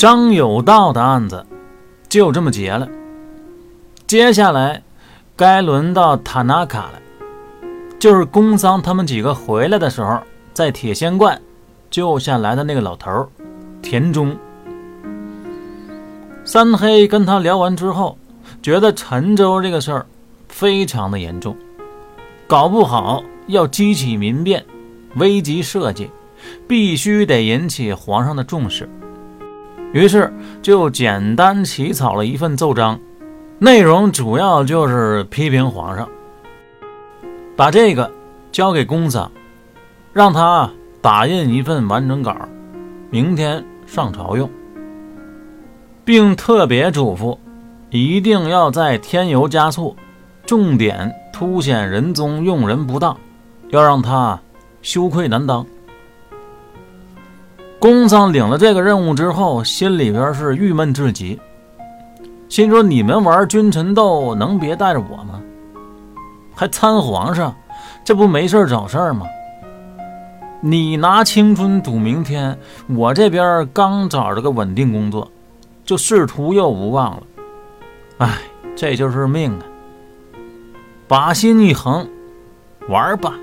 张有道的案子就这么结了。接下来该轮到塔纳卡了，就是宫桑他们几个回来的时候，在铁仙观救下来的那个老头田中。三黑跟他聊完之后，觉得陈州这个事儿非常的严重，搞不好要激起民变，危及社稷，必须得引起皇上的重视。于是就简单起草了一份奏章，内容主要就是批评皇上，把这个交给公子，让他打印一份完整稿，明天上朝用。并特别嘱咐，一定要在添油加醋，重点凸显仁宗用人不当，要让他羞愧难当。公桑领了这个任务之后，心里边是郁闷至极，心说：你们玩君臣斗，能别带着我吗？还参皇上，这不没事找事吗？你拿青春赌明天，我这边刚找着个稳定工作。就仕途又无望了，哎，这就是命啊！把心一横，玩吧。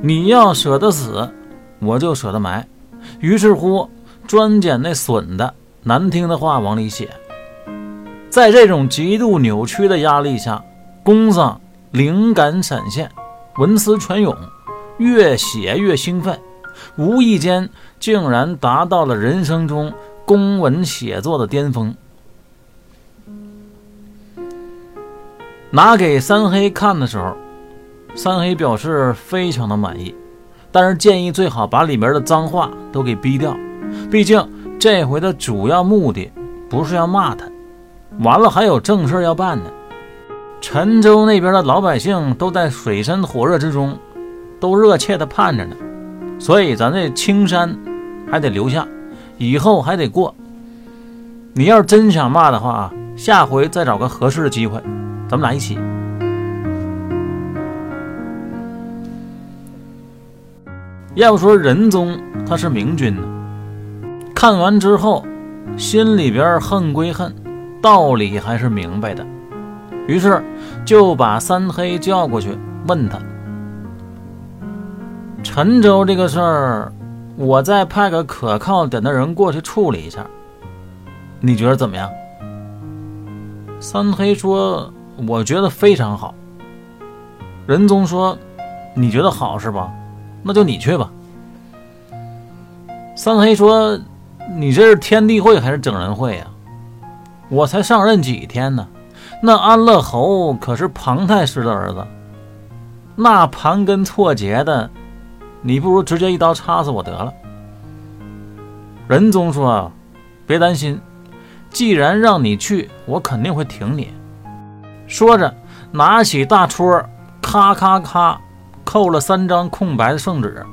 你要舍得死，我就舍得埋。于是乎，专捡那损的、难听的话往里写。在这种极度扭曲的压力下，公子灵感闪现，文思泉涌，越写越兴奋，无意间竟然达到了人生中。公文写作的巅峰，拿给三黑看的时候，三黑表示非常的满意，但是建议最好把里面的脏话都给逼掉，毕竟这回的主要目的不是要骂他，完了还有正事要办呢。陈州那边的老百姓都在水深火热之中，都热切的盼着呢，所以咱这青山还得留下。以后还得过。你要是真想骂的话啊，下回再找个合适的机会，咱们俩一起。要说仁宗他是明君呢，看完之后心里边恨归恨，道理还是明白的。于是就把三黑叫过去，问他陈州这个事儿。我再派个可靠点的人过去处理一下，你觉得怎么样？三黑说：“我觉得非常好。”仁宗说：“你觉得好是吧？那就你去吧。”三黑说：“你这是天地会还是整人会呀？我才上任几天呢？那安乐侯可是庞太师的儿子，那盘根错节的。”你不如直接一刀插死我得了。仁宗说：“别担心，既然让你去，我肯定会挺你。”说着，拿起大戳，咔咔咔扣了三张空白的圣旨，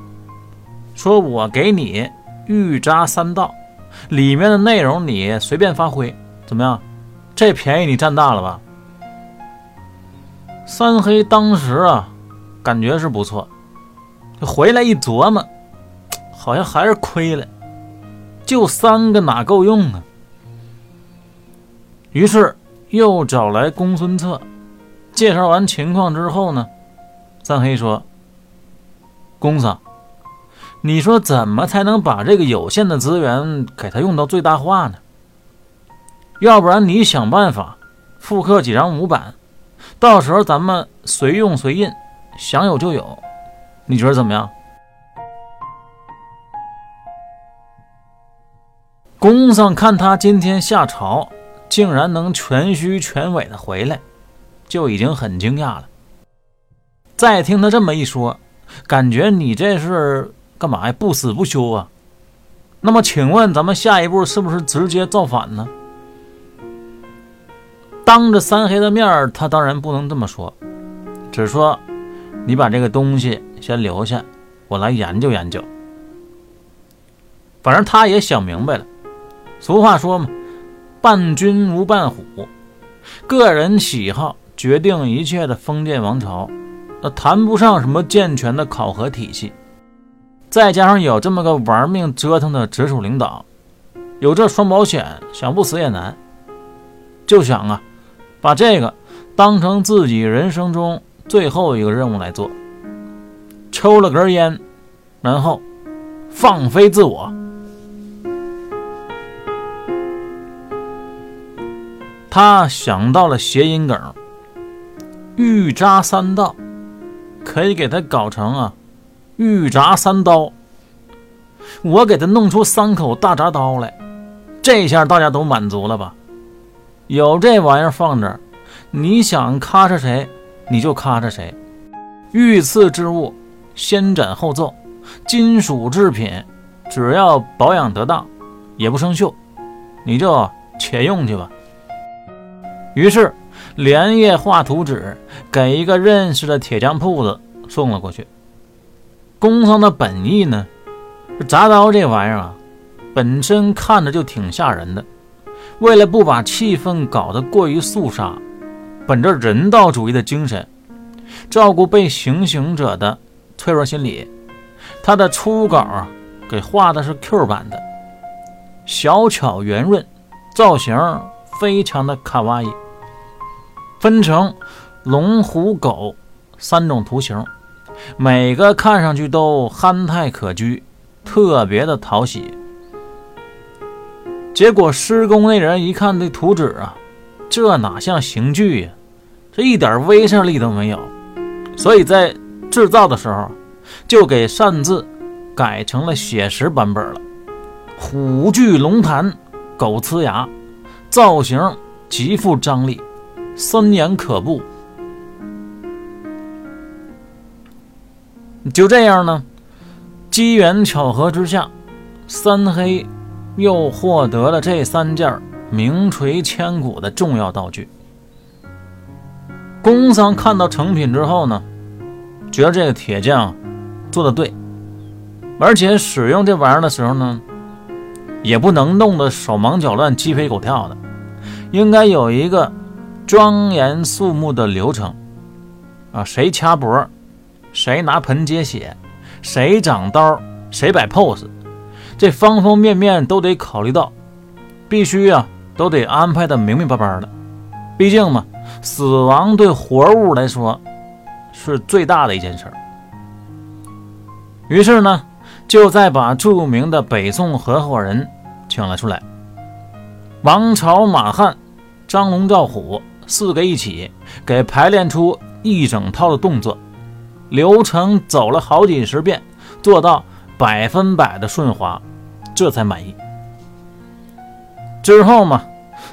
说：“我给你预扎三道，里面的内容你随便发挥，怎么样？这便宜你占大了吧？”三黑当时啊，感觉是不错。回来一琢磨，好像还是亏了，就三个哪够用啊？于是又找来公孙策，介绍完情况之后呢，三黑说：“公子，你说怎么才能把这个有限的资源给他用到最大化呢？要不然你想办法复刻几张模板，到时候咱们随用随印，想有就有。”你觉得怎么样？公桑看他今天下朝，竟然能全虚全伪的回来，就已经很惊讶了。再听他这么一说，感觉你这是干嘛呀？不死不休啊？那么，请问咱们下一步是不是直接造反呢？当着三黑的面他当然不能这么说，只说你把这个东西。先留下，我来研究研究。反正他也想明白了。俗话说嘛，“伴君如伴虎”，个人喜好决定一切的封建王朝，那谈不上什么健全的考核体系。再加上有这么个玩命折腾的直属领导，有这双保险，想不死也难。就想啊，把这个当成自己人生中最后一个任务来做。抽了根烟，然后放飞自我。他想到了谐音梗“玉扎三道”，可以给他搞成啊“玉铡三刀”。我给他弄出三口大铡刀来，这下大家都满足了吧？有这玩意儿放这儿，你想咔嚓谁，你就咔嚓谁。御赐之物，先斩后奏；金属制品，只要保养得当，也不生锈，你就且用去吧。于是，连夜画图纸，给一个认识的铁匠铺子送了过去。工商的本意呢，铡刀这玩意儿啊，本身看着就挺吓人的。为了不把气氛搞得过于肃杀，本着人道主义的精神，照顾被行刑者的脆弱心理，他的初稿啊，给画的是 Q 版的，小巧圆润，造型非常的卡哇伊。分成龙、虎、狗三种图形，每个看上去都憨态可掬，特别的讨喜。结果施工那人一看这图纸啊，这哪像刑具呀？这一点威慑力都没有。所以在制造的时候，就给擅自改成了写实版本了。虎踞龙潭，狗呲牙，造型极富张力。森严可怖。就这样呢，机缘巧合之下，三黑又获得了这三件名垂千古的重要道具。工商看到成品之后呢，觉得这个铁匠做的对，而且使用这玩意儿的时候呢，也不能弄得手忙脚乱、鸡飞狗跳的，应该有一个。庄严肃穆的流程啊，谁掐脖，谁拿盆接血，谁长刀，谁摆 pose，这方方面面都得考虑到，必须啊，都得安排的明明白白的。毕竟嘛，死亡对活物来说是最大的一件事儿。于是呢，就再把著名的北宋合伙人请了出来，王朝、马汉、张龙、赵虎。四个一起给排练出一整套的动作流程，走了好几十遍，做到百分百的顺滑，这才满意。之后嘛，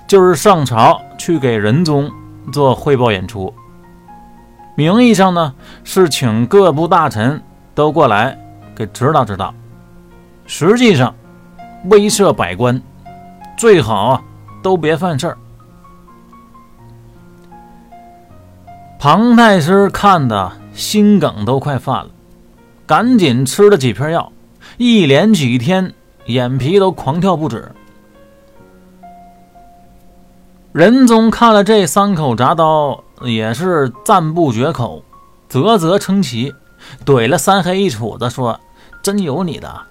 就是上朝去给仁宗做汇报演出，名义上呢是请各部大臣都过来给指导指导，实际上威慑百官，最好啊都别犯事儿。庞太师看的心梗都快犯了，赶紧吃了几片药，一连几天眼皮都狂跳不止。仁宗看了这三口铡刀，也是赞不绝口，啧啧称奇，怼了三黑一杵子说：“真有你的。”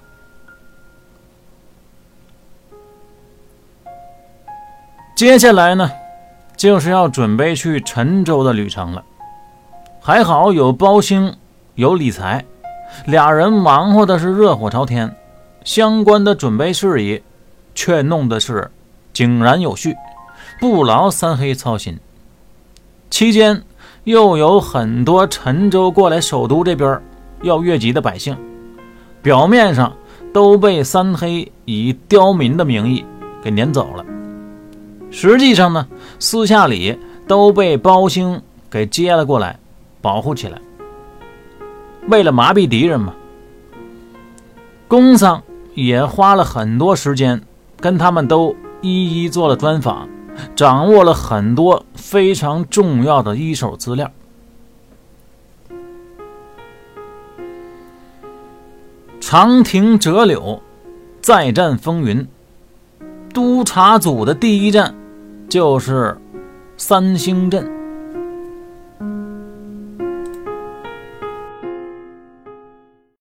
接下来呢？就是要准备去陈州的旅程了，还好有包兴，有李才，俩人忙活的是热火朝天，相关的准备事宜却弄的是井然有序，不劳三黑操心。期间又有很多陈州过来首都这边要越级的百姓，表面上都被三黑以刁民的名义给撵走了。实际上呢，私下里都被包兴给接了过来，保护起来。为了麻痹敌人嘛，工商也花了很多时间，跟他们都一一做了专访，掌握了很多非常重要的一手资料。长亭折柳，再战风云。督察组的第一站。就是三星镇。